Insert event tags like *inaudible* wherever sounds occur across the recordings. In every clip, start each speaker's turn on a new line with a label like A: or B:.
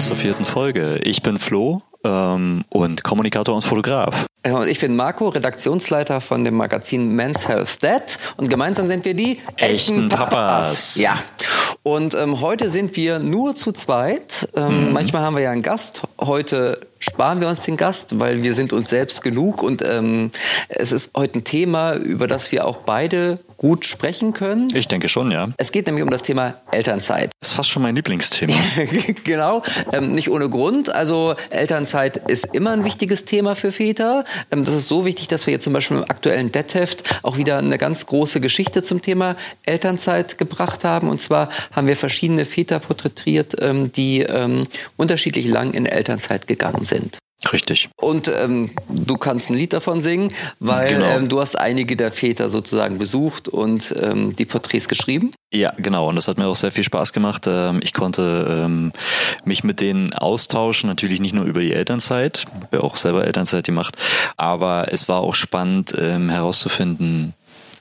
A: zur vierten Folge. Ich bin Flo ähm, und Kommunikator und Fotograf.
B: Und ich bin Marco, Redaktionsleiter von dem Magazin Men's Health Dad. Und gemeinsam sind wir die
A: echten Papas. Papas.
B: Ja. Und ähm, heute sind wir nur zu zweit. Ähm, mhm. Manchmal haben wir ja einen Gast. Heute sparen wir uns den Gast, weil wir sind uns selbst genug. Und ähm, es ist heute ein Thema, über das wir auch beide gut sprechen können.
A: Ich denke schon, ja.
B: Es geht nämlich um das Thema Elternzeit.
A: Das ist fast schon mein Lieblingsthema. *laughs*
B: genau, ähm, nicht ohne Grund. Also Elternzeit ist immer ein wichtiges Thema für Väter. Ähm, das ist so wichtig, dass wir jetzt zum Beispiel im aktuellen Deadheft auch wieder eine ganz große Geschichte zum Thema Elternzeit gebracht haben. Und zwar haben wir verschiedene Väter porträtiert, ähm, die ähm, unterschiedlich lang in Elternzeit gegangen sind.
A: Richtig.
B: Und ähm, du kannst ein Lied davon singen, weil genau. ähm, du hast einige der Väter sozusagen besucht und ähm, die Porträts geschrieben.
A: Ja, genau. Und das hat mir auch sehr viel Spaß gemacht. Ähm, ich konnte ähm, mich mit denen austauschen, natürlich nicht nur über die Elternzeit, wer auch selber Elternzeit gemacht, aber es war auch spannend ähm, herauszufinden,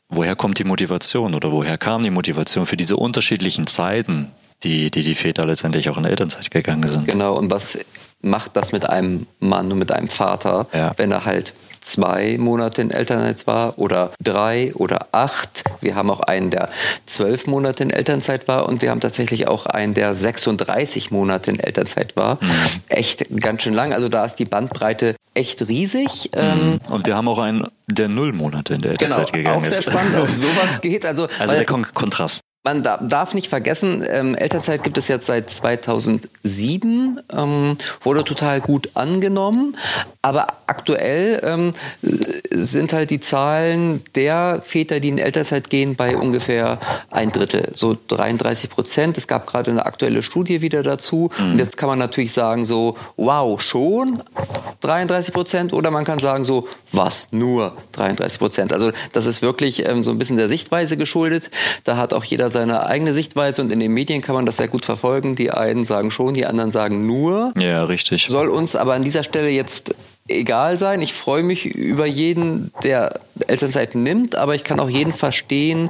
A: woher kommt die Motivation oder woher kam die Motivation für diese unterschiedlichen Zeiten, die, die die Väter letztendlich auch in Elternzeit gegangen sind.
B: Genau, und was macht das mit einem Mann und mit einem Vater, ja. wenn er halt zwei Monate in Elternzeit war oder drei oder acht. Wir haben auch einen, der zwölf Monate in Elternzeit war und wir haben tatsächlich auch einen, der 36 Monate in Elternzeit war. Mhm. Echt ganz schön lang. Also da ist die Bandbreite echt riesig.
A: Mhm. Ähm, und wir haben auch einen, der null Monate in der Elternzeit genau, gegangen ist.
B: Auch sehr spannend, auch *laughs* sowas geht. Also,
A: also der Kon Kontrast
B: man darf nicht vergessen, ähm, Elternzeit gibt es jetzt seit 2007, ähm, wurde total gut angenommen, aber aktuell ähm, sind halt die Zahlen der Väter, die in Elternzeit gehen, bei ungefähr ein Drittel, so 33 Prozent. Es gab gerade eine aktuelle Studie wieder dazu mhm. und jetzt kann man natürlich sagen so, wow, schon 33 Prozent oder man kann sagen so, was, nur 33 Prozent. Also das ist wirklich ähm, so ein bisschen der Sichtweise geschuldet. Da hat auch jeder seine eigene Sichtweise und in den Medien kann man das sehr gut verfolgen. Die einen sagen schon, die anderen sagen nur.
A: Ja, richtig.
B: Soll uns aber an dieser Stelle jetzt egal sein. Ich freue mich über jeden, der Elternzeit nimmt, aber ich kann auch jeden verstehen,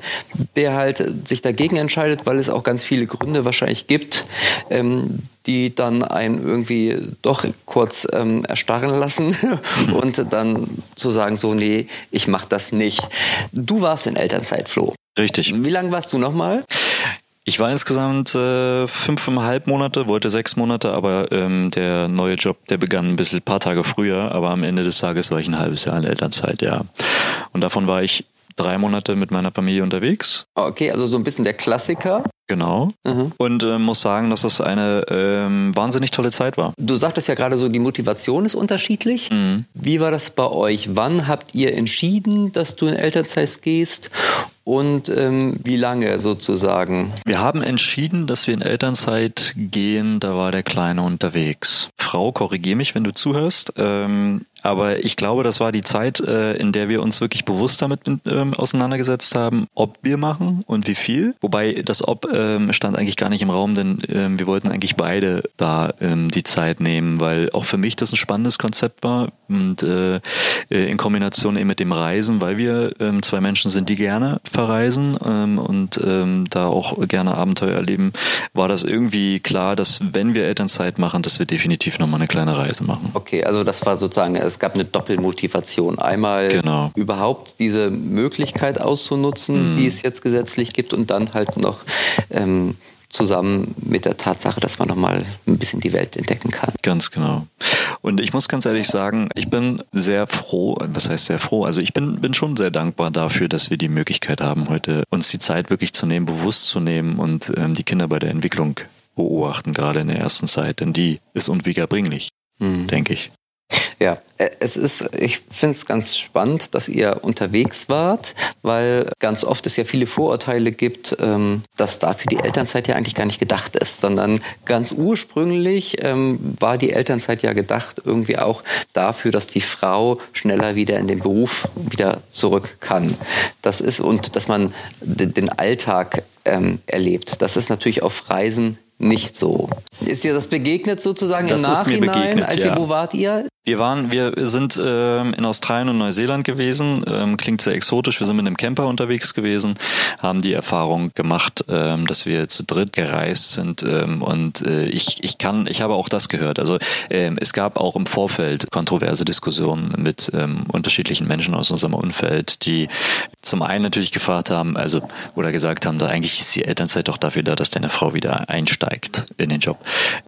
B: der halt sich dagegen entscheidet, weil es auch ganz viele Gründe wahrscheinlich gibt, ähm, die dann einen irgendwie doch kurz ähm, erstarren lassen *laughs* und dann zu sagen, so, nee, ich mach das nicht. Du warst in Elternzeit, Flo.
A: Richtig.
B: Wie lange warst du nochmal?
A: Ich war insgesamt äh, fünfeinhalb Monate, wollte sechs Monate, aber ähm, der neue Job, der begann ein bisschen ein paar Tage früher, aber am Ende des Tages war ich ein halbes Jahr in Elternzeit, ja. Und davon war ich drei Monate mit meiner Familie unterwegs.
B: Okay, also so ein bisschen der Klassiker.
A: Genau. Mhm. Und äh, muss sagen, dass das eine ähm, wahnsinnig tolle Zeit war.
B: Du sagtest ja gerade so, die Motivation ist unterschiedlich. Mhm. Wie war das bei euch? Wann habt ihr entschieden, dass du in Elternzeit gehst? Und ähm, wie lange sozusagen?
A: Wir haben entschieden, dass wir in Elternzeit gehen, da war der Kleine unterwegs. Frau, korrigier mich, wenn du zuhörst. Ähm, aber ich glaube, das war die Zeit, äh, in der wir uns wirklich bewusst damit ähm, auseinandergesetzt haben, ob wir machen und wie viel. Wobei das Ob ähm, stand eigentlich gar nicht im Raum, denn ähm, wir wollten eigentlich beide da ähm, die Zeit nehmen, weil auch für mich das ein spannendes Konzept war und äh, äh in Kombination eben mit dem Reisen, weil wir ähm, zwei Menschen sind, die gerne verreisen ähm, und ähm, da auch gerne Abenteuer erleben, war das irgendwie klar, dass wenn wir Elternzeit machen, dass wir definitiv nochmal eine kleine Reise machen.
B: Okay, also das war sozusagen, es gab eine Doppelmotivation. Einmal genau. überhaupt diese Möglichkeit auszunutzen, mhm. die es jetzt gesetzlich gibt und dann halt noch ähm, zusammen mit der Tatsache, dass man nochmal ein bisschen die Welt entdecken kann.
A: Ganz genau. Und ich muss ganz ehrlich sagen, ich bin sehr froh, was heißt sehr froh? Also ich bin, bin schon sehr dankbar dafür, dass wir die Möglichkeit haben, heute uns die Zeit wirklich zu nehmen, bewusst zu nehmen und ähm, die Kinder bei der Entwicklung beobachten, gerade in der ersten Zeit, denn die ist unwiederbringlich, mhm. denke ich.
B: Ja, es ist, ich finde es ganz spannend, dass ihr unterwegs wart, weil ganz oft es ja viele Vorurteile gibt, ähm, dass dafür die Elternzeit ja eigentlich gar nicht gedacht ist, sondern ganz ursprünglich ähm, war die Elternzeit ja gedacht irgendwie auch dafür, dass die Frau schneller wieder in den Beruf wieder zurück kann. Das ist und dass man den Alltag ähm, erlebt. Das ist natürlich auf Reisen nicht so. Ist dir das begegnet sozusagen
A: das
B: im Nachhinein?
A: Ist mir begegnet,
B: als
A: ja.
B: ihr, wo wart ihr?
A: Wir waren, wir sind ähm, in Australien und Neuseeland gewesen. Ähm, klingt sehr exotisch. Wir sind mit einem Camper unterwegs gewesen, haben die Erfahrung gemacht, ähm, dass wir zu dritt gereist sind. Ähm, und äh, ich, ich kann, ich habe auch das gehört. Also ähm, es gab auch im Vorfeld kontroverse Diskussionen mit ähm, unterschiedlichen Menschen aus unserem Umfeld, die zum einen natürlich gefragt haben, also oder gesagt haben, da eigentlich ist die Elternzeit doch dafür da, dass deine Frau wieder einsteigt in den Job.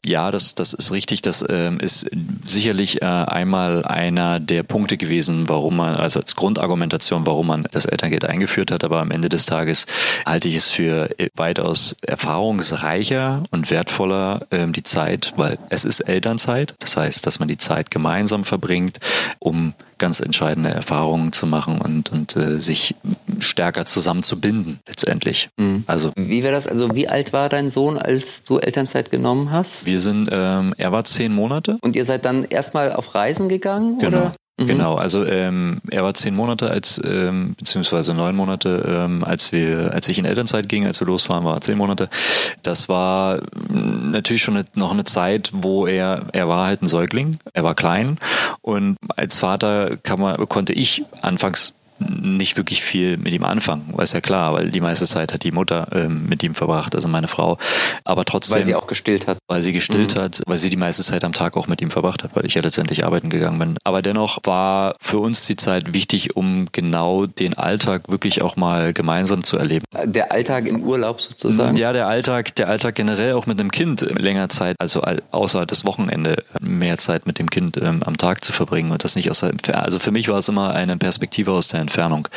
A: Ja, das, das ist richtig. Das ähm, ist sicherlich äh, einmal einer der Punkte gewesen, warum man, also als Grundargumentation, warum man das Elterngeld eingeführt hat. Aber am Ende des Tages halte ich es für weitaus erfahrungsreicher und wertvoller ähm, die Zeit, weil es ist Elternzeit. Das heißt, dass man die Zeit gemeinsam verbringt, um ganz entscheidende Erfahrungen zu machen und, und äh, sich stärker zusammenzubinden letztendlich.
B: Mhm. Also wie wäre das? Also wie alt war dein Sohn, als du Elternzeit genommen hast?
A: Wir sind, ähm, er war zehn Monate.
B: Und ihr seid dann erstmal auf Reisen gegangen?
A: Genau.
B: Oder?
A: Mhm. Genau, also ähm, er war zehn Monate als ähm, beziehungsweise neun Monate, ähm, als wir, als ich in Elternzeit ging, als wir losfahren, war er zehn Monate. Das war mm, natürlich schon eine, noch eine Zeit, wo er, er war halt ein Säugling, er war klein und als Vater kann man, konnte ich anfangs nicht wirklich viel mit ihm anfangen, ist ja klar, weil die meiste Zeit hat die Mutter ähm, mit ihm verbracht, also meine Frau. Aber trotzdem.
B: Weil sie auch gestillt hat.
A: Weil sie gestillt mhm. hat, weil sie die meiste Zeit am Tag auch mit ihm verbracht hat, weil ich ja letztendlich arbeiten gegangen bin. Aber dennoch war für uns die Zeit wichtig, um genau den Alltag wirklich auch mal gemeinsam zu erleben.
B: Der Alltag im Urlaub sozusagen?
A: Ja, der Alltag, der Alltag generell auch mit einem Kind länger Zeit, also außer das Wochenende mehr Zeit mit dem Kind ähm, am Tag zu verbringen und das nicht aus der, also für mich war es immer eine Perspektive aus der Entfernung.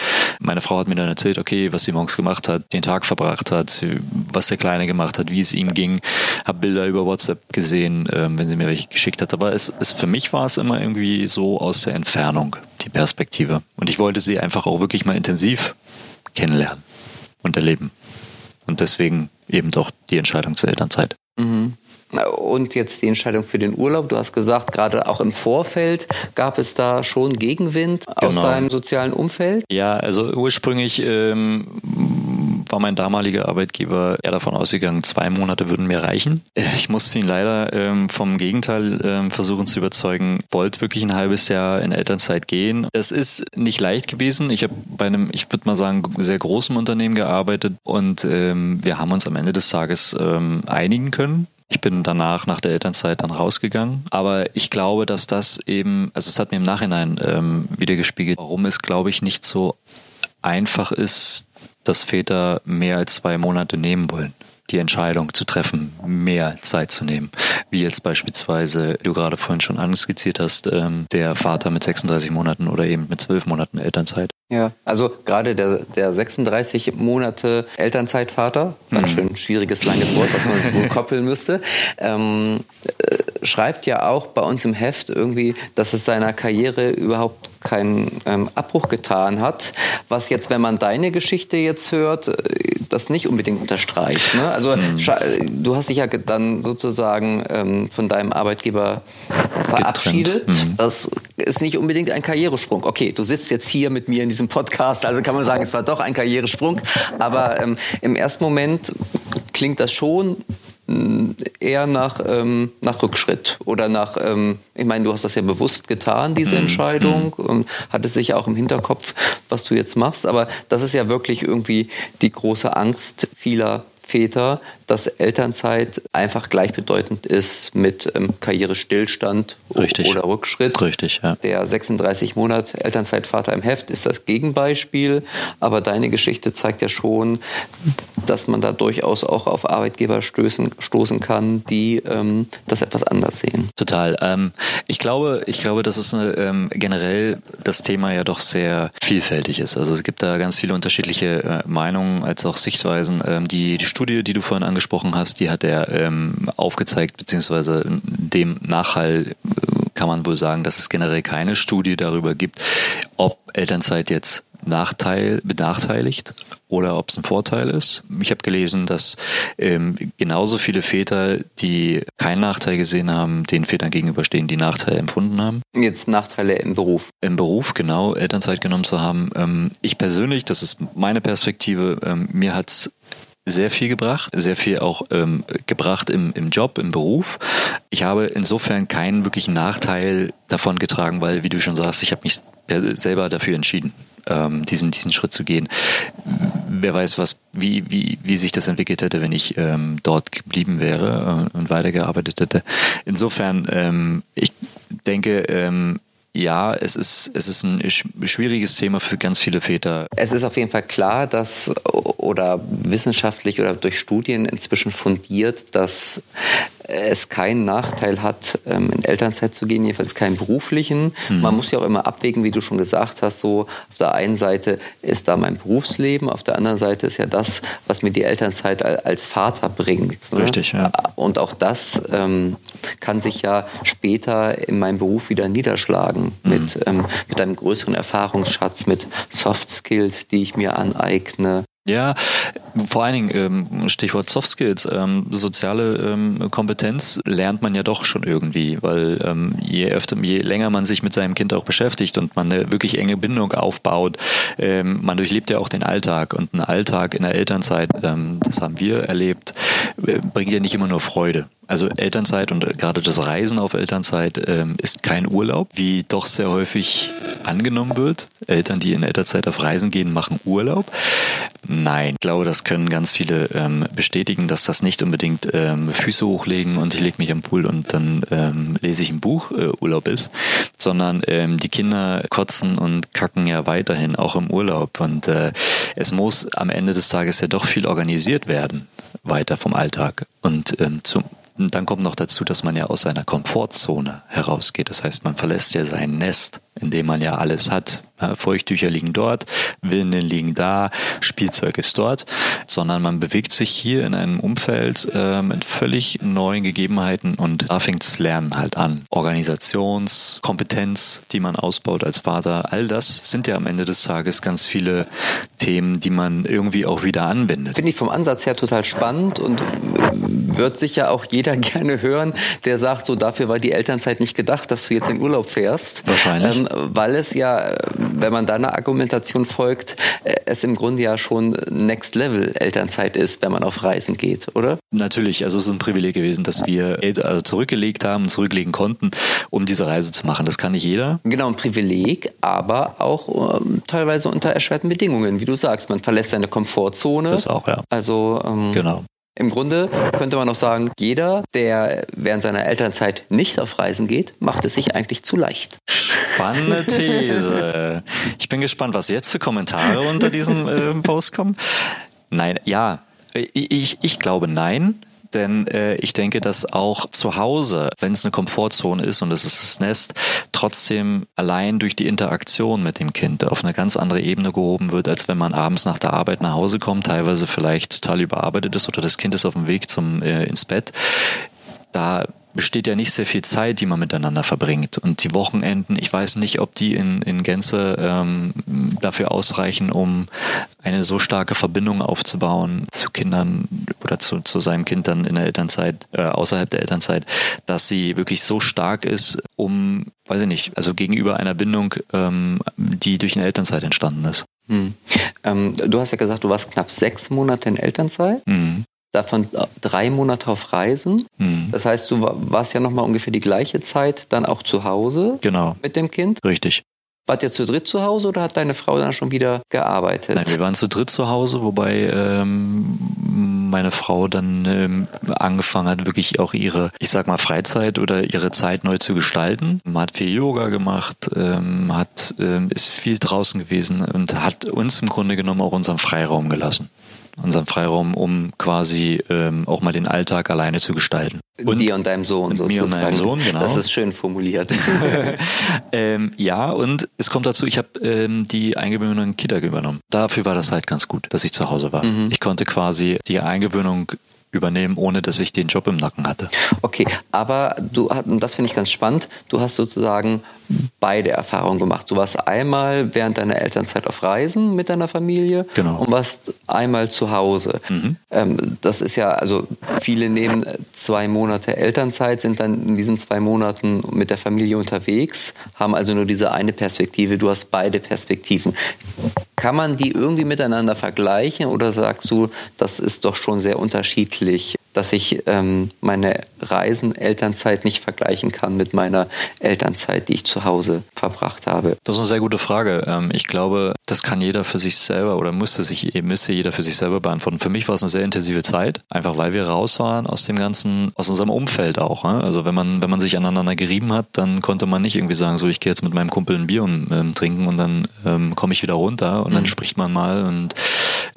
A: Meine Frau hat mir dann erzählt, okay, was sie morgens gemacht hat, den Tag verbracht hat, was der Kleine gemacht hat, wie es ihm ging. Habe Bilder über WhatsApp gesehen, ähm, wenn sie mir welche geschickt hat. Aber es, es für mich war es immer irgendwie so aus der Entfernung die Perspektive. Und ich wollte sie einfach auch wirklich mal intensiv kennenlernen und erleben. Und deswegen eben doch die Entscheidung zur Elternzeit.
B: Mhm. Und jetzt die Entscheidung für den Urlaub. Du hast gesagt, gerade auch im Vorfeld gab es da schon Gegenwind genau. aus deinem sozialen Umfeld?
A: Ja, also ursprünglich ähm, war mein damaliger Arbeitgeber eher davon ausgegangen, zwei Monate würden mir reichen. Ich musste ihn leider ähm, vom Gegenteil ähm, versuchen zu überzeugen, wollte wirklich ein halbes Jahr in Elternzeit gehen. Es ist nicht leicht gewesen. Ich habe bei einem, ich würde mal sagen, sehr großen Unternehmen gearbeitet und ähm, wir haben uns am Ende des Tages ähm, einigen können. Ich bin danach nach der Elternzeit dann rausgegangen. Aber ich glaube, dass das eben, also es hat mir im Nachhinein ähm, wieder gespiegelt, warum es, glaube ich, nicht so einfach ist, dass Väter mehr als zwei Monate nehmen wollen die Entscheidung zu treffen, mehr Zeit zu nehmen. Wie jetzt beispielsweise, du gerade vorhin schon anskizziert hast, ähm, der Vater mit 36 Monaten oder eben mit 12 Monaten Elternzeit.
B: Ja, also gerade der, der 36 Monate Elternzeitvater, mhm. schön schwieriges, langes Wort, was man *laughs* koppeln müsste, ähm, äh, schreibt ja auch bei uns im Heft irgendwie, dass es seiner Karriere überhaupt keinen ähm, Abbruch getan hat, was jetzt, wenn man deine Geschichte jetzt hört, äh, das nicht unbedingt unterstreicht. Ne? Also mhm. du hast dich ja dann sozusagen ähm, von deinem Arbeitgeber verabschiedet. Mhm. Das ist nicht unbedingt ein Karrieresprung. Okay, du sitzt jetzt hier mit mir in diesem Podcast, also kann man sagen, es war doch ein Karrieresprung. Aber ähm, im ersten Moment klingt das schon eher nach, ähm, nach Rückschritt oder nach, ähm, ich meine, du hast das ja bewusst getan, diese mhm. Entscheidung, mhm. und hattest sicher auch im Hinterkopf, was du jetzt machst, aber das ist ja wirklich irgendwie die große Angst vieler Väter, dass Elternzeit einfach gleichbedeutend ist mit ähm, Karrierestillstand
A: Richtig.
B: oder Rückschritt.
A: Richtig, ja.
B: Der 36 Monat Elternzeitvater im Heft ist das Gegenbeispiel, aber deine Geschichte zeigt ja schon, dass man da durchaus auch auf Arbeitgeber stößen, stoßen kann, die ähm, das etwas anders sehen.
A: Total. Ähm, ich glaube, ich glaube, dass es eine, ähm, generell das Thema ja doch sehr vielfältig ist. Also es gibt da ganz viele unterschiedliche äh, Meinungen als auch Sichtweisen. Ähm, die, die Studie, die du vorhin angesprochen hast, die hat er ähm, aufgezeigt, beziehungsweise dem Nachhall äh, kann man wohl sagen, dass es generell keine Studie darüber gibt, ob Elternzeit jetzt Nachteil, benachteiligt oder ob es ein Vorteil ist. Ich habe gelesen, dass ähm, genauso viele Väter, die keinen Nachteil gesehen haben, den Vätern gegenüberstehen, die Nachteile empfunden haben.
B: Jetzt Nachteile im Beruf.
A: Im Beruf, genau, Elternzeit genommen zu haben. Ähm, ich persönlich, das ist meine Perspektive, ähm, mir hat's sehr viel gebracht, sehr viel auch ähm, gebracht im, im Job, im Beruf. Ich habe insofern keinen wirklichen Nachteil davon getragen, weil, wie du schon sagst, ich habe mich selber dafür entschieden, ähm, diesen, diesen Schritt zu gehen. Wer weiß, was, wie, wie, wie sich das entwickelt hätte, wenn ich ähm, dort geblieben wäre äh, und weitergearbeitet hätte. Insofern, ähm, ich denke, ähm, ja, es ist, es ist ein schwieriges Thema für ganz viele Väter.
B: Es ist auf jeden Fall klar, dass oder wissenschaftlich oder durch Studien inzwischen fundiert, dass es keinen Nachteil hat, ähm, in Elternzeit zu gehen, jedenfalls keinen beruflichen. Mhm. Man muss ja auch immer abwägen, wie du schon gesagt hast, so auf der einen Seite ist da mein Berufsleben, auf der anderen Seite ist ja das, was mir die Elternzeit als Vater bringt.
A: Ne? Richtig, ja.
B: Und auch das ähm, kann sich ja später in meinem Beruf wieder niederschlagen mhm. mit, ähm, mit einem größeren Erfahrungsschatz, mit Soft Skills, die ich mir aneigne,
A: ja, vor allen Dingen ähm, Stichwort Soft Skills, ähm, soziale ähm, Kompetenz lernt man ja doch schon irgendwie, weil je öfter, je länger man sich mit seinem Kind auch beschäftigt und man eine wirklich enge Bindung aufbaut, man durchlebt ja auch den Alltag und ein Alltag in der Elternzeit, das haben wir erlebt, äh, bringt ja nicht immer nur Freude. Also Elternzeit und gerade das Reisen auf Elternzeit ähm, ist kein Urlaub, wie doch sehr häufig angenommen wird. Eltern, die in Elternzeit auf Reisen gehen, machen Urlaub. Nein, ich glaube, das können ganz viele ähm, bestätigen, dass das nicht unbedingt ähm, Füße hochlegen und ich lege mich am Pool und dann ähm, lese ich ein Buch äh, Urlaub ist, sondern ähm, die Kinder kotzen und kacken ja weiterhin auch im Urlaub und äh, es muss am Ende des Tages ja doch viel organisiert werden weiter vom Alltag und ähm, zum und dann kommt noch dazu, dass man ja aus seiner Komfortzone herausgeht. Das heißt, man verlässt ja sein Nest, in dem man ja alles hat. Feuchttücher liegen dort, Windeln liegen da, Spielzeug ist dort, sondern man bewegt sich hier in einem Umfeld äh, mit völlig neuen Gegebenheiten und da fängt das Lernen halt an. Organisationskompetenz, die man ausbaut als Vater, all das sind ja am Ende des Tages ganz viele Themen, die man irgendwie auch wieder anwendet.
B: Finde ich vom Ansatz her total spannend und wird sicher auch jeder *laughs* gerne hören, der sagt, so dafür war die Elternzeit nicht gedacht, dass du jetzt in Urlaub fährst.
A: Wahrscheinlich. Ähm,
B: weil es ja, wenn man deiner Argumentation folgt, äh, es im Grunde ja schon Next Level Elternzeit ist, wenn man auf Reisen geht, oder?
A: Natürlich, also es ist ein Privileg gewesen, dass wir also zurückgelegt haben, zurücklegen konnten, um diese Reise zu machen. Das kann nicht jeder.
B: Genau, ein Privileg, aber auch ähm, teilweise unter erschwerten Bedingungen, wie du sagst. Man verlässt seine Komfortzone.
A: Das auch, ja.
B: Also ähm,
A: genau.
B: Im Grunde könnte man auch sagen, jeder, der während seiner Elternzeit nicht auf Reisen geht, macht es sich eigentlich zu leicht.
A: Spannende *laughs* These. Ich bin gespannt, was jetzt für Kommentare unter diesem äh, Post kommen. Nein, ja, ich, ich glaube nein. Denn äh, ich denke, dass auch zu Hause, wenn es eine Komfortzone ist und es ist das Nest, trotzdem allein durch die Interaktion mit dem Kind auf eine ganz andere Ebene gehoben wird, als wenn man abends nach der Arbeit nach Hause kommt, teilweise vielleicht total überarbeitet ist oder das Kind ist auf dem Weg zum äh, ins Bett. Da besteht ja nicht sehr viel Zeit, die man miteinander verbringt. Und die Wochenenden, ich weiß nicht, ob die in, in Gänze ähm, dafür ausreichen, um eine so starke Verbindung aufzubauen zu Kindern oder zu, zu seinem Kind dann in der Elternzeit, äh, außerhalb der Elternzeit, dass sie wirklich so stark ist, um, weiß ich nicht, also gegenüber einer Bindung, ähm, die durch eine Elternzeit entstanden ist.
B: Hm. Ähm, du hast ja gesagt, du warst knapp sechs Monate in Elternzeit. Mhm davon drei Monate auf Reisen. Mhm. Das heißt, du warst ja nochmal ungefähr die gleiche Zeit dann auch zu Hause
A: genau.
B: mit dem Kind.
A: Richtig.
B: Wart ihr zu dritt zu Hause oder hat deine Frau dann schon wieder gearbeitet?
A: Nein, wir waren zu dritt zu Hause, wobei ähm, meine Frau dann ähm, angefangen hat, wirklich auch ihre, ich sag mal, Freizeit oder ihre Zeit neu zu gestalten. Man hat viel Yoga gemacht, ähm, hat, ähm, ist viel draußen gewesen und hat uns im Grunde genommen auch unseren Freiraum gelassen unseren Freiraum, um quasi ähm, auch mal den Alltag alleine zu gestalten.
B: Und dir und deinem Sohn
A: sozusagen. Mir und meinem Sohn, genau.
B: Das ist schön formuliert. *laughs* *laughs*
A: ähm, ja, und es kommt dazu, ich habe ähm, die Eingewöhnung in Kita übernommen. Dafür war das halt ganz gut, dass ich zu Hause war. Mhm. Ich konnte quasi die Eingewöhnung übernehmen, ohne dass ich den Job im Nacken hatte.
B: Okay, aber du, und das finde ich ganz spannend, du hast sozusagen beide Erfahrungen gemacht. Du warst einmal während deiner Elternzeit auf Reisen mit deiner Familie
A: genau.
B: und warst einmal zu Hause. Mhm. Ähm, das ist ja, also viele nehmen zwei Monate Elternzeit, sind dann in diesen zwei Monaten mit der Familie unterwegs, haben also nur diese eine Perspektive. Du hast beide Perspektiven. Kann man die irgendwie miteinander vergleichen oder sagst du, das ist doch schon sehr unterschiedlich? Dass ich ähm, meine Reisen, Elternzeit nicht vergleichen kann mit meiner Elternzeit, die ich zu Hause verbracht habe?
A: Das ist eine sehr gute Frage. Ähm, ich glaube, das kann jeder für sich selber oder müsste sich müsste jeder für sich selber beantworten. Für mich war es eine sehr intensive Zeit, einfach weil wir raus waren aus dem ganzen, aus unserem Umfeld auch. Ne? Also wenn man wenn man sich aneinander gerieben hat, dann konnte man nicht irgendwie sagen, so ich gehe jetzt mit meinem Kumpel ein Bier und, ähm, trinken und dann ähm, komme ich wieder runter und mhm. dann spricht man mal und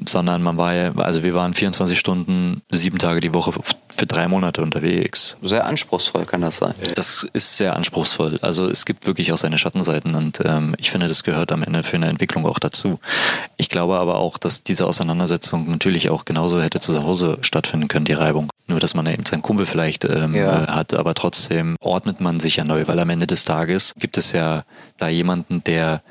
A: sondern man war ja, also wir waren 24 Stunden, sieben Tage die Woche für drei Monate unterwegs.
B: Sehr anspruchsvoll kann das sein.
A: Das ist sehr anspruchsvoll. Also es gibt wirklich auch seine Schattenseiten und ähm, ich finde, das gehört am Ende für eine Entwicklung auch dazu. Ich glaube aber auch, dass diese Auseinandersetzung natürlich auch genauso hätte zu Hause stattfinden können, die Reibung. Nur, dass man eben seinen Kumpel vielleicht ähm, ja. Hat, aber trotzdem ordnet man sich ja neu, weil am Ende des Tages gibt es ja da jemanden, der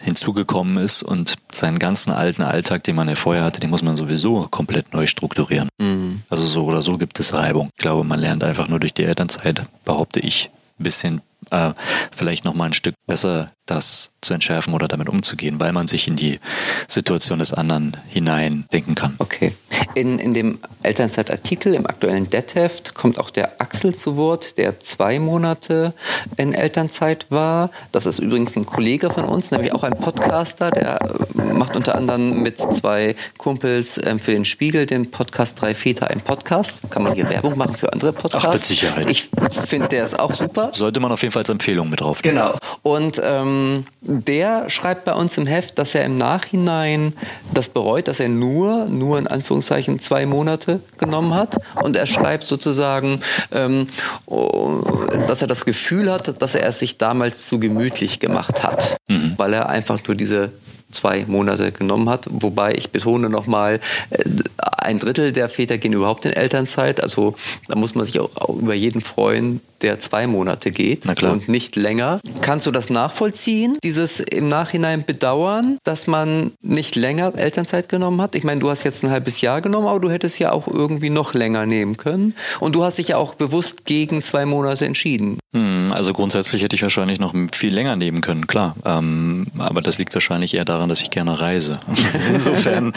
A: hinzugekommen ist und seinen ganzen alten Alltag, den man ja vorher hatte, den muss man sowieso komplett neu strukturieren. Mhm. Also so oder so gibt es Reibung. Ich glaube, man lernt einfach nur durch die Elternzeit, behaupte ich, ein bisschen äh, vielleicht noch mal ein Stück besser das zu entschärfen oder damit umzugehen, weil man sich in die Situation des anderen hinein denken kann.
B: Okay. In, in dem Elternzeitartikel im aktuellen DET-Heft kommt auch der Axel zu Wort, der zwei Monate in Elternzeit war. Das ist übrigens ein Kollege von uns, nämlich auch ein Podcaster, der macht unter anderem mit zwei Kumpels ähm, für den Spiegel den Podcast Drei Väter ein Podcast. Kann man hier Werbung machen für andere Podcasts? Ach,
A: mit Sicherheit.
B: Ich finde, der ist auch super.
A: Sollte man auf jeden Fall als Empfehlung mit drauf.
B: Genau. Und ähm, ähm, der schreibt bei uns im Heft, dass er im Nachhinein das bereut, dass er nur, nur in Anführungszeichen zwei Monate genommen hat. Und er schreibt sozusagen, ähm, oh, dass er das Gefühl hat, dass er es sich damals zu gemütlich gemacht hat, mhm. weil er einfach nur diese zwei Monate genommen hat. Wobei ich betone nochmal, äh, ein Drittel der Väter gehen überhaupt in Elternzeit. Also da muss man sich auch, auch über jeden freuen, der zwei Monate geht und nicht länger. Kannst du das nachvollziehen, dieses im Nachhinein bedauern, dass man nicht länger Elternzeit genommen hat? Ich meine, du hast jetzt ein halbes Jahr genommen, aber du hättest ja auch irgendwie noch länger nehmen können. Und du hast dich ja auch bewusst gegen zwei Monate entschieden.
A: Hm, also grundsätzlich hätte ich wahrscheinlich noch viel länger nehmen können, klar. Ähm, aber das liegt wahrscheinlich eher daran, dass ich gerne reise. *laughs* Insofern,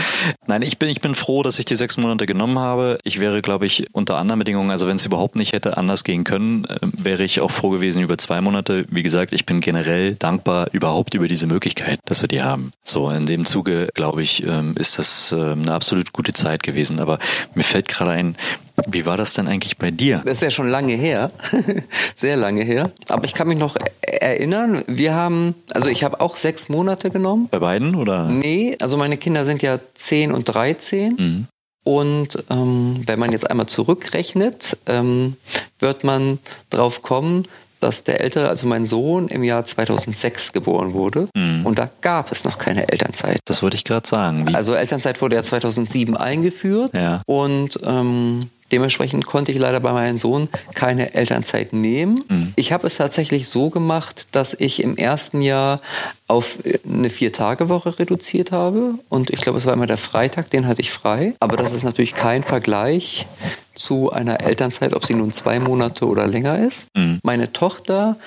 A: nein, ich bin, ich bin froh, dass ich die sechs Monate genommen habe. Ich wäre, glaube ich, unter anderen Bedingungen, also wenn es überhaupt nicht hätte anders gehen können, wäre ich auch froh gewesen über zwei Monate. Wie gesagt, ich bin generell dankbar überhaupt über diese Möglichkeit, dass wir die haben. So, in dem Zuge, glaube ich, ähm, ist das ähm, eine absolut gute Zeit gewesen. Aber mir fällt gerade ein, wie war das denn eigentlich bei dir?
B: Das ist ja schon lange her, *laughs* sehr lange her. Aber ich kann mich noch erinnern, wir haben, also ich habe auch sechs Monate genommen.
A: Bei beiden oder?
B: Nee, also meine Kinder sind ja zehn und dreizehn. Mhm. Und ähm, wenn man jetzt einmal zurückrechnet, ähm, wird man drauf kommen, dass der Ältere, also mein Sohn, im Jahr 2006 geboren wurde. Mhm. Und da gab es noch keine Elternzeit.
A: Das wollte ich gerade sagen.
B: Wie? Also Elternzeit wurde ja 2007 eingeführt. Ja. Und ähm, Dementsprechend konnte ich leider bei meinem Sohn keine Elternzeit nehmen. Mhm. Ich habe es tatsächlich so gemacht, dass ich im ersten Jahr auf eine Vier-Tage-Woche reduziert habe. Und ich glaube, es war immer der Freitag, den hatte ich frei. Aber das ist natürlich kein Vergleich zu einer Elternzeit, ob sie nun zwei Monate oder länger ist. Mhm. Meine Tochter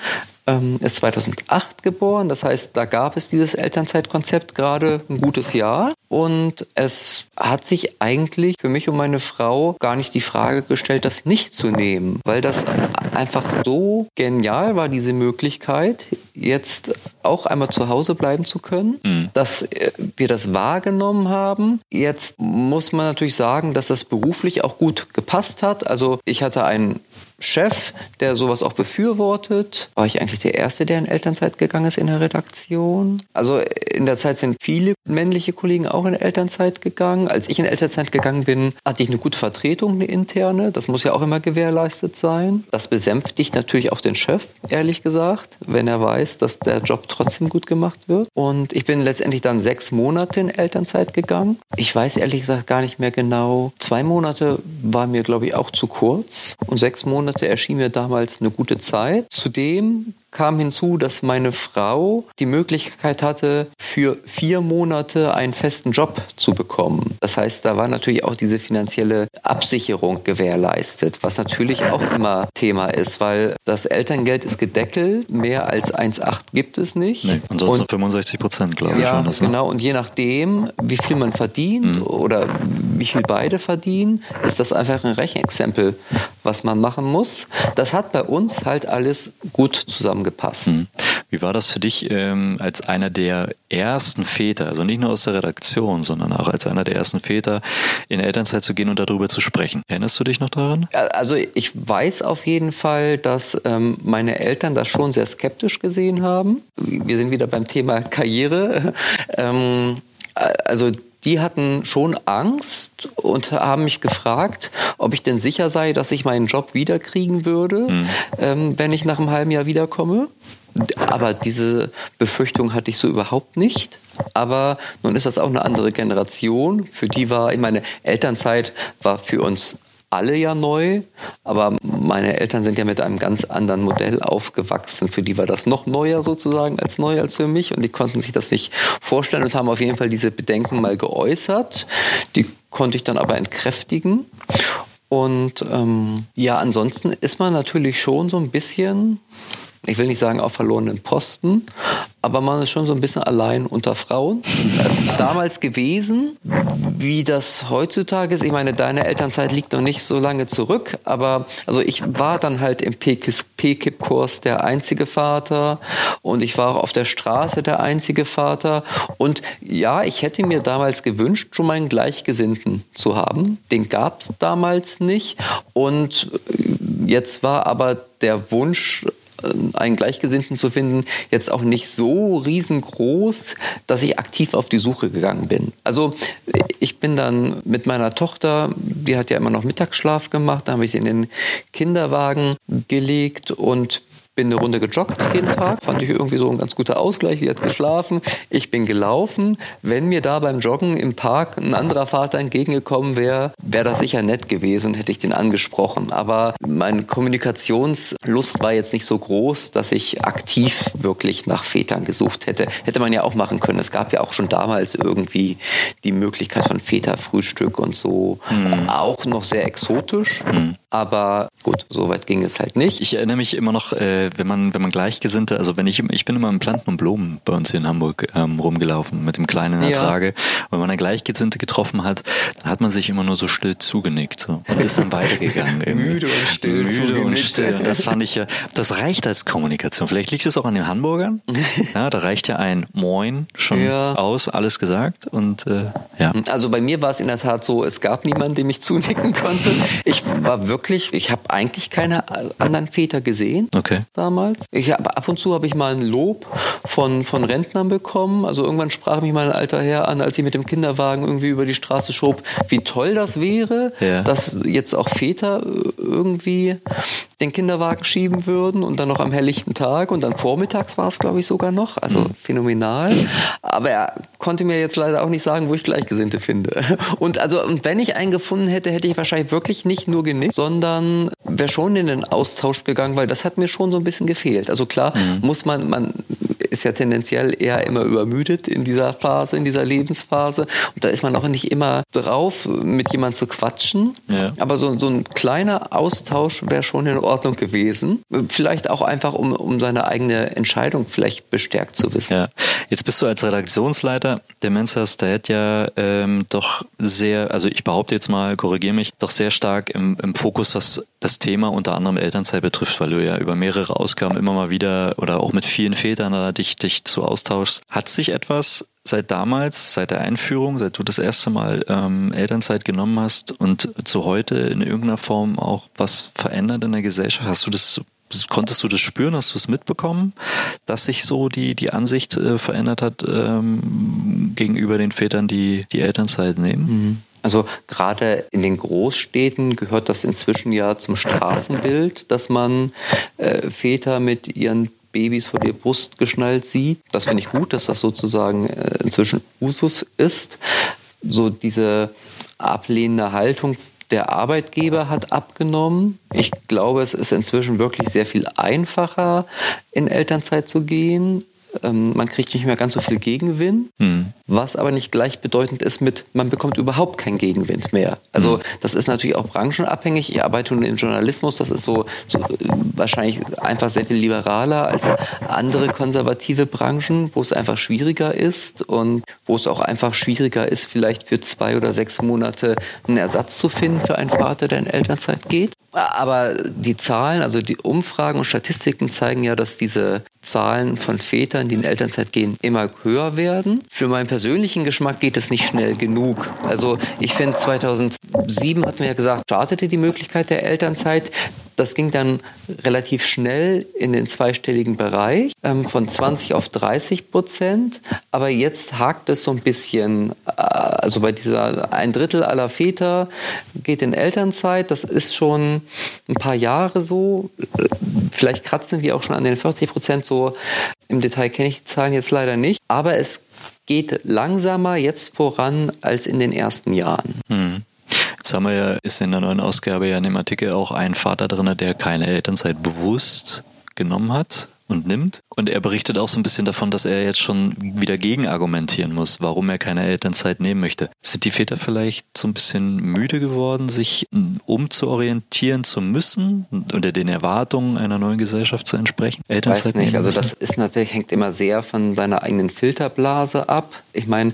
B: ähm, ist 2008 geboren. Das heißt, da gab es dieses Elternzeitkonzept gerade ein gutes Jahr. Und es hat sich eigentlich für mich und meine Frau gar nicht die Frage gestellt, das nicht zu nehmen, weil das einfach so genial war, diese Möglichkeit, jetzt auch einmal zu Hause bleiben zu können, mhm. dass äh, wir das wahrgenommen haben. Jetzt muss man natürlich sagen, dass das beruflich auch gut gepasst hat. Also ich hatte einen Chef, der sowas auch befürwortet. War ich eigentlich der Erste, der in Elternzeit gegangen ist in der Redaktion? Also in der Zeit sind viele männliche Kollegen auch in Elternzeit gegangen. Als ich in Elternzeit gegangen bin, hatte ich eine gute Vertretung, eine interne. Das muss ja auch immer gewährleistet sein. Das besänftigt natürlich auch den Chef, ehrlich gesagt, wenn er weiß, dass der Job trotzdem gut gemacht wird. Und ich bin letztendlich dann sechs Monate in Elternzeit gegangen. Ich weiß ehrlich gesagt gar nicht mehr genau. Zwei Monate war mir, glaube ich, auch zu kurz. Und sechs Monate Monate erschien mir damals eine gute Zeit. Zudem kam hinzu, dass meine Frau die Möglichkeit hatte, für vier Monate einen festen Job zu bekommen. Das heißt, da war natürlich auch diese finanzielle Absicherung gewährleistet, was natürlich auch immer Thema ist, weil das Elterngeld ist gedeckelt, mehr als 1,8 gibt es nicht. Nee,
A: ansonsten und, 65 Prozent, glaube ich.
B: Ja, ne? genau. Und je nachdem, wie viel man verdient mhm. oder wie viel beide verdienen, ist das einfach ein Rechenexempel, was man machen muss. Das hat bei uns halt alles gut zusammengepasst. Mhm.
A: Wie war das für dich ähm, als einer der ersten Väter, also nicht nur aus der Redaktion, sondern auch als einer der ersten Väter, in Elternzeit zu gehen und darüber zu sprechen? Erinnerst du dich noch daran?
B: Also ich weiß auf jeden Fall, dass ähm, meine Eltern das schon sehr skeptisch gesehen haben. Wir sind wieder beim Thema Karriere. *laughs* ähm, also die hatten schon Angst und haben mich gefragt, ob ich denn sicher sei, dass ich meinen Job wiederkriegen würde, mhm. ähm, wenn ich nach einem halben Jahr wiederkomme. Aber diese Befürchtung hatte ich so überhaupt nicht. Aber nun ist das auch eine andere Generation. Für die war, ich meine, Elternzeit war für uns alle ja neu, aber meine Eltern sind ja mit einem ganz anderen Modell aufgewachsen. Für die war das noch neuer sozusagen als neu als für mich und die konnten sich das nicht vorstellen und haben auf jeden Fall diese Bedenken mal geäußert. Die konnte ich dann aber entkräftigen. Und ähm, ja, ansonsten ist man natürlich schon so ein bisschen ich will nicht sagen auf verlorenen Posten, aber man ist schon so ein bisschen allein unter Frauen. *laughs* Damals gewesen, wie das heutzutage ist. Ich meine, deine Elternzeit liegt noch nicht so lange zurück, aber also ich war dann halt im PKIP-Kurs der einzige Vater und ich war auch auf der Straße der einzige Vater. Und ja, ich hätte mir damals gewünscht, schon mal einen Gleichgesinnten zu haben. Den gab es damals nicht. Und jetzt war aber der Wunsch einen Gleichgesinnten zu finden, jetzt auch nicht so riesengroß, dass ich aktiv auf die Suche gegangen bin. Also ich bin dann mit meiner Tochter, die hat ja immer noch Mittagsschlaf gemacht, da habe ich sie in den Kinderwagen gelegt und bin eine Runde gejoggt jeden Tag, fand ich irgendwie so ein ganz guter Ausgleich. Sie hat geschlafen, ich bin gelaufen. Wenn mir da beim Joggen im Park ein anderer Vater entgegengekommen wäre, wäre das sicher nett gewesen und hätte ich den angesprochen. Aber meine Kommunikationslust war jetzt nicht so groß, dass ich aktiv wirklich nach Vätern gesucht hätte. Hätte man ja auch machen können. Es gab ja auch schon damals irgendwie die Möglichkeit von Väterfrühstück und so. Mhm. Auch noch sehr exotisch. Mhm. Aber gut, so weit ging es halt nicht.
A: Ich erinnere mich immer noch, äh, wenn man, wenn man Gleichgesinnte, also wenn ich, ich bin immer im Planten und Blumen bei uns hier in Hamburg ähm, rumgelaufen mit dem kleinen Ertrage. Ja. Und wenn man eine Gleichgesinnte getroffen hat, dann hat man sich immer nur so still zugenickt so, und ist dann weitergegangen. *laughs*
B: Müde und still.
A: Müde und still. Und das fand ich ja, das reicht als Kommunikation. Vielleicht liegt es auch an den Hamburgern. *laughs* Ja, da reicht ja ein Moin schon ja. aus, alles gesagt. Und äh, ja.
B: Also bei mir war es in der Tat so, es gab niemanden, dem ich zunicken konnte. Ich war wirklich, ich habe eigentlich keine anderen Väter gesehen.
A: Okay
B: damals. Ich hab, ab und zu habe ich mal ein Lob von, von Rentnern bekommen. Also irgendwann sprach mich mal ein alter Herr an, als ich mit dem Kinderwagen irgendwie über die Straße schob, wie toll das wäre, ja. dass jetzt auch Väter irgendwie den Kinderwagen schieben würden und dann noch am helllichten Tag und dann vormittags war es, glaube ich, sogar noch. Also mhm. phänomenal. Aber er konnte mir jetzt leider auch nicht sagen, wo ich Gleichgesinnte finde. *laughs* Und also, und wenn ich einen gefunden hätte, hätte ich wahrscheinlich wirklich nicht nur genickt, sondern wäre schon in den Austausch gegangen, weil das hat mir schon so ein bisschen gefehlt. Also klar mhm. muss man, man ist ja tendenziell eher immer übermüdet in dieser Phase, in dieser Lebensphase. Und da ist man auch nicht immer drauf, mit jemandem zu quatschen. Ja. Aber so, so ein kleiner Austausch wäre schon in Ordnung gewesen. Vielleicht auch einfach, um, um seine eigene Entscheidung vielleicht bestärkt zu wissen.
A: Ja. Jetzt bist du als Redaktionsleiter der Mensas Diet ja ähm, doch sehr, also ich behaupte jetzt mal, korrigiere mich, doch sehr stark im, im Fokus, was das Thema unter anderem Elternzeit betrifft, weil du ja über mehrere Ausgaben immer mal wieder oder auch mit vielen Vätern dich, dich zu austauschst. Hat sich etwas seit damals, seit der Einführung, seit du das erste Mal ähm, Elternzeit genommen hast und zu heute in irgendeiner Form auch was verändert in der Gesellschaft? Hast du das Konntest du das spüren? Hast du es mitbekommen, dass sich so die, die Ansicht äh, verändert hat ähm, gegenüber den Vätern, die die Elternzeit nehmen? Mhm.
B: Also gerade in den Großstädten gehört das inzwischen ja zum Straßenbild, dass man äh, Väter mit ihren Babys vor der Brust geschnallt sieht. Das finde ich gut, dass das sozusagen äh, inzwischen Usus ist. So diese ablehnende Haltung der Arbeitgeber hat abgenommen. Ich glaube, es ist inzwischen wirklich sehr viel einfacher, in Elternzeit zu gehen. Ähm, man kriegt nicht mehr ganz so viel Gegenwind, mhm. was aber nicht gleichbedeutend ist mit, man bekommt überhaupt keinen Gegenwind mehr. Also mhm. das ist natürlich auch branchenabhängig. Ich arbeite nun im Journalismus, das ist so, so wahrscheinlich einfach sehr viel liberaler als andere konservative Branchen, wo es einfach schwieriger ist und wo es auch einfach schwieriger ist, vielleicht für zwei oder sechs Monate einen Ersatz zu finden für einen Vater, der in Elternzeit geht. Aber die Zahlen, also die Umfragen und Statistiken zeigen ja, dass diese Zahlen von Vätern, die in Elternzeit gehen, immer höher werden. Für meinen persönlichen Geschmack geht es nicht schnell genug. Also ich finde 2007 hat man ja gesagt, startete die Möglichkeit der Elternzeit. Das ging dann relativ schnell in den zweistelligen Bereich ähm, von 20 auf 30 Prozent. Aber jetzt hakt es so ein bisschen. Äh, also bei dieser ein Drittel aller Väter geht in Elternzeit. Das ist schon ein paar Jahre so. Vielleicht kratzen wir auch schon an den 40 Prozent so. Im Detail kenne ich die Zahlen jetzt leider nicht. Aber es geht langsamer jetzt voran als in den ersten Jahren.
A: Hm. Jetzt haben wir ja, ist in der neuen Ausgabe ja in dem Artikel auch ein Vater drin, der keine Elternzeit bewusst genommen hat und nimmt. Und er berichtet auch so ein bisschen davon, dass er jetzt schon wieder gegen argumentieren muss, warum er keine Elternzeit nehmen möchte. Sind die Väter vielleicht so ein bisschen müde geworden, sich umzuorientieren zu müssen oder den Erwartungen einer neuen Gesellschaft zu entsprechen?
B: Elternzeit Weiß nicht. Also das ist natürlich hängt immer sehr von seiner eigenen Filterblase ab. Ich meine,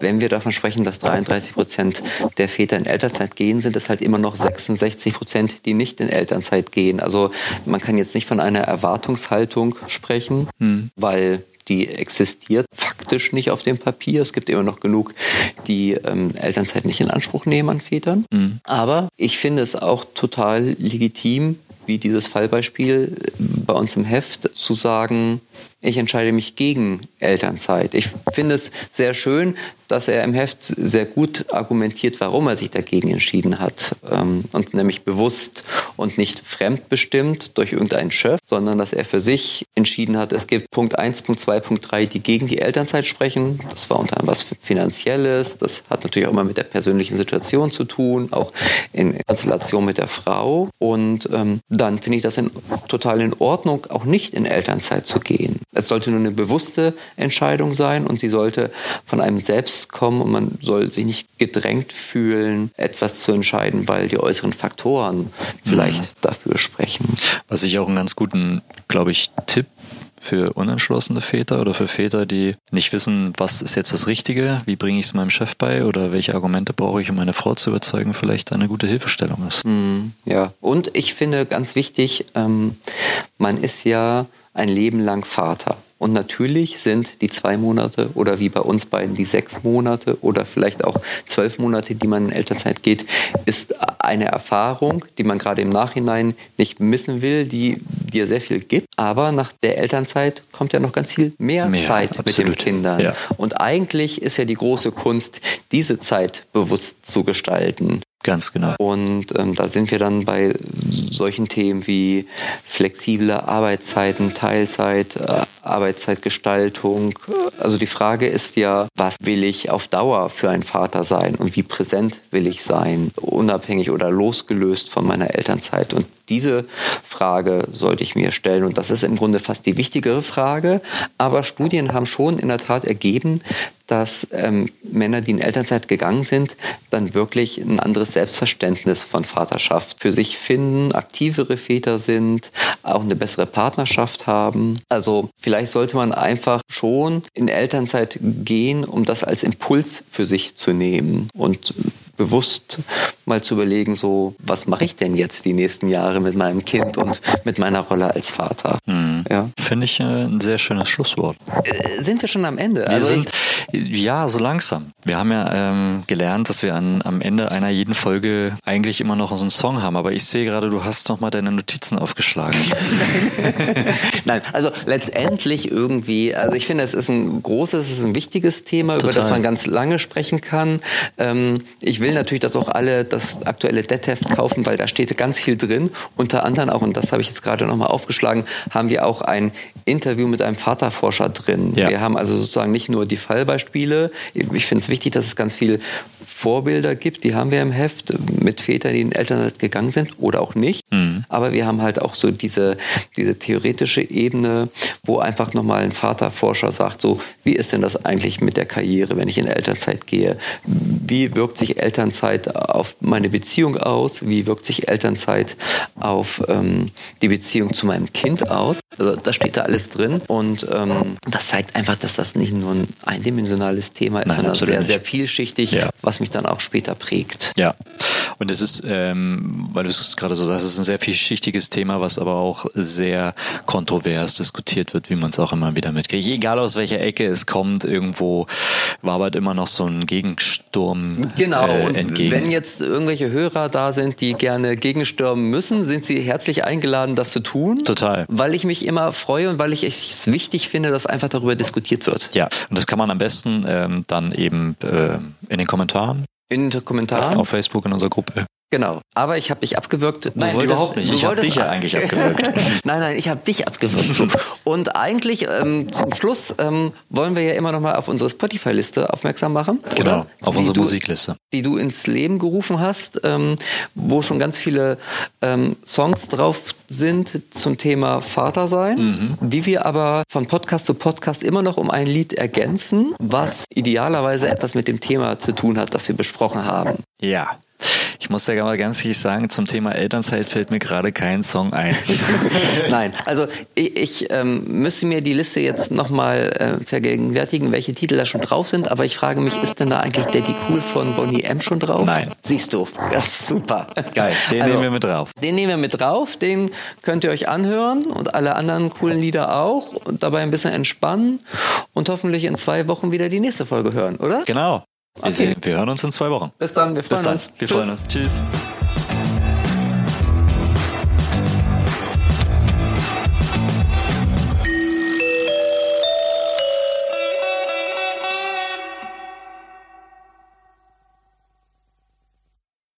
B: wenn wir davon sprechen, dass 33 Prozent der Väter in Elternzeit gehen, sind es halt immer noch 66 Prozent, die nicht in Elternzeit gehen. Also man kann jetzt nicht von einer Erwartungshaltung Verpflichtung sprechen, hm. weil die existiert faktisch nicht auf dem Papier. Es gibt immer noch genug, die ähm, Elternzeit nicht in Anspruch nehmen an Vätern. Mhm. Aber ich finde es auch total legitim, wie dieses Fallbeispiel bei uns im Heft, zu sagen, ich entscheide mich gegen Elternzeit. Ich finde es sehr schön, dass er im Heft sehr gut argumentiert, warum er sich dagegen entschieden hat. Ähm, und nämlich bewusst und nicht fremdbestimmt durch irgendeinen Chef, sondern dass er für sich entschieden hat, es gibt Punkt 1, Punkt 2, Punkt 3, die gegen die Elternzeit sprechen. Das war unter anderem was Finanzielles. Das hat natürlich auch immer mit der persönlichen Situation zu tun, auch in Konstellation mit der Frau. Und ähm, dann finde ich das in, total in Ordnung, auch nicht in Elternzeit zu gehen. Es sollte nur eine bewusste Entscheidung sein und sie sollte von einem selbst kommen und man soll sich nicht gedrängt fühlen, etwas zu entscheiden, weil die äußeren Faktoren vielleicht mhm. dafür sprechen.
A: Was ich auch einen ganz guten, glaube ich, Tipp für unentschlossene Väter oder für Väter, die nicht wissen, was ist jetzt das Richtige, wie bringe ich es meinem Chef bei oder welche Argumente brauche ich, um meine Frau zu überzeugen, vielleicht eine gute Hilfestellung ist.
B: Mhm, ja, und ich finde ganz wichtig, ähm, man ist ja ein Leben lang Vater. Und natürlich sind die zwei Monate oder wie bei uns beiden die sechs Monate oder vielleicht auch zwölf Monate, die man in Elternzeit geht, ist eine Erfahrung, die man gerade im Nachhinein nicht missen will, die dir sehr viel gibt. Aber nach der Elternzeit kommt ja noch ganz viel mehr, mehr Zeit absolut. mit den Kindern. Ja. Und eigentlich ist ja die große Kunst, diese Zeit bewusst zu gestalten.
A: Ganz genau.
B: Und ähm, da sind wir dann bei solchen Themen wie flexible Arbeitszeiten, Teilzeit, äh, Arbeitszeitgestaltung. Also die Frage ist ja, was will ich auf Dauer für ein Vater sein und wie präsent will ich sein, unabhängig oder losgelöst von meiner Elternzeit. Und diese Frage sollte ich mir stellen. Und das ist im Grunde fast die wichtigere Frage. Aber Studien haben schon in der Tat ergeben, dass ähm, Männer, die in Elternzeit gegangen sind, dann wirklich ein anderes Selbstverständnis von Vaterschaft für sich finden, aktivere Väter sind, auch eine bessere Partnerschaft haben. Also vielleicht sollte man einfach schon in Elternzeit gehen, um das als Impuls für sich zu nehmen und bewusst mal zu überlegen, so, was mache ich denn jetzt die nächsten Jahre mit meinem Kind und mit meiner Rolle als Vater?
A: Hm. Ja. Finde ich äh, ein sehr schönes Schlusswort.
B: Äh, sind wir schon am Ende?
A: Wir also sind, ja, so langsam. Wir haben ja ähm, gelernt, dass wir an, am Ende einer jeden Folge eigentlich immer noch so einen Song haben, aber ich sehe gerade, du hast noch mal deine Notizen aufgeschlagen. *laughs*
B: Nein, also letztendlich irgendwie, also ich finde, es ist ein großes, es ist ein wichtiges Thema, Total. über das man ganz lange sprechen kann. Ähm, ich will natürlich, dass auch alle das aktuelle Dead-Heft kaufen, weil da steht ganz viel drin. Unter anderem auch, und das habe ich jetzt gerade nochmal aufgeschlagen, haben wir auch ein Interview mit einem Vaterforscher drin. Ja. Wir haben also sozusagen nicht nur die Fallbeispiele. Ich finde es wichtig, dass es ganz viel Vorbilder gibt, die haben wir im Heft mit Vätern, die in Elternzeit gegangen sind oder auch nicht. Mhm. Aber wir haben halt auch so diese, diese theoretische Ebene, wo einfach nochmal ein Vaterforscher sagt, so, wie ist denn das eigentlich mit der Karriere, wenn ich in Elternzeit gehe? Wie wirkt sich Elternzeit auf meine Beziehung aus? Wie wirkt sich Elternzeit auf ähm, die Beziehung zu meinem Kind aus? Also das steht da alles drin und ähm, das zeigt einfach, dass das nicht nur ein eindimensionales Thema ist, Nein, sondern sehr, nicht. sehr vielschichtig, ja. was mich dann auch später prägt.
A: Ja, und es ist, ähm, weil du es gerade so sagst, es ist ein sehr vielschichtiges Thema, was aber auch sehr kontrovers diskutiert wird, wie man es auch immer wieder mitkriegt. Egal aus welcher Ecke es kommt, irgendwo wabert immer noch so ein Gegensturm
B: genau. äh, entgegen. Wenn jetzt irgendwelche Hörer da sind, die gerne gegenstürmen müssen, sind sie herzlich eingeladen, das zu tun.
A: Total.
B: Weil ich mich immer freue und weil ich es wichtig finde, dass einfach darüber diskutiert wird.
A: Ja, und das kann man am besten ähm, dann eben äh, in den Kommentaren
B: in den Kommentaren.
A: Auf Facebook in unserer Gruppe.
B: Genau. Aber ich habe dich abgewürgt.
A: Du nein, wolltest, überhaupt nicht. Ich habe dich ja eigentlich abgewürgt. *laughs*
B: nein, nein, ich habe dich abgewürgt. Und eigentlich ähm, zum Schluss ähm, wollen wir ja immer noch mal auf unsere Spotify-Liste aufmerksam machen.
A: Genau, oder? auf unsere
B: du,
A: Musikliste.
B: Die du ins Leben gerufen hast, ähm, wo schon ganz viele ähm, Songs drauf sind zum Thema Vatersein, mhm. die wir aber von Podcast zu Podcast immer noch um ein Lied ergänzen, was idealerweise etwas mit dem Thema zu tun hat, das wir besprochen haben.
A: Ja. Ich muss ja mal ganz ehrlich sagen, zum Thema Elternzeit fällt mir gerade kein Song ein. *laughs*
B: Nein, also ich, ich ähm, müsste mir die Liste jetzt nochmal äh, vergegenwärtigen, welche Titel da schon drauf sind, aber ich frage mich, ist denn da eigentlich Daddy Cool von Bonnie M schon drauf?
A: Nein.
B: Siehst du, das ist super.
A: Geil, den also, nehmen wir mit drauf.
B: Den nehmen wir mit drauf, den könnt ihr euch anhören und alle anderen coolen Lieder auch und dabei ein bisschen entspannen und hoffentlich in zwei Wochen wieder die nächste Folge hören, oder?
A: Genau. Okay. Wir, sehen, wir hören uns in zwei Wochen.
B: Bis dann, wir freuen
A: Bis dann.
B: uns.
A: Wir Tschüss. freuen uns. Tschüss.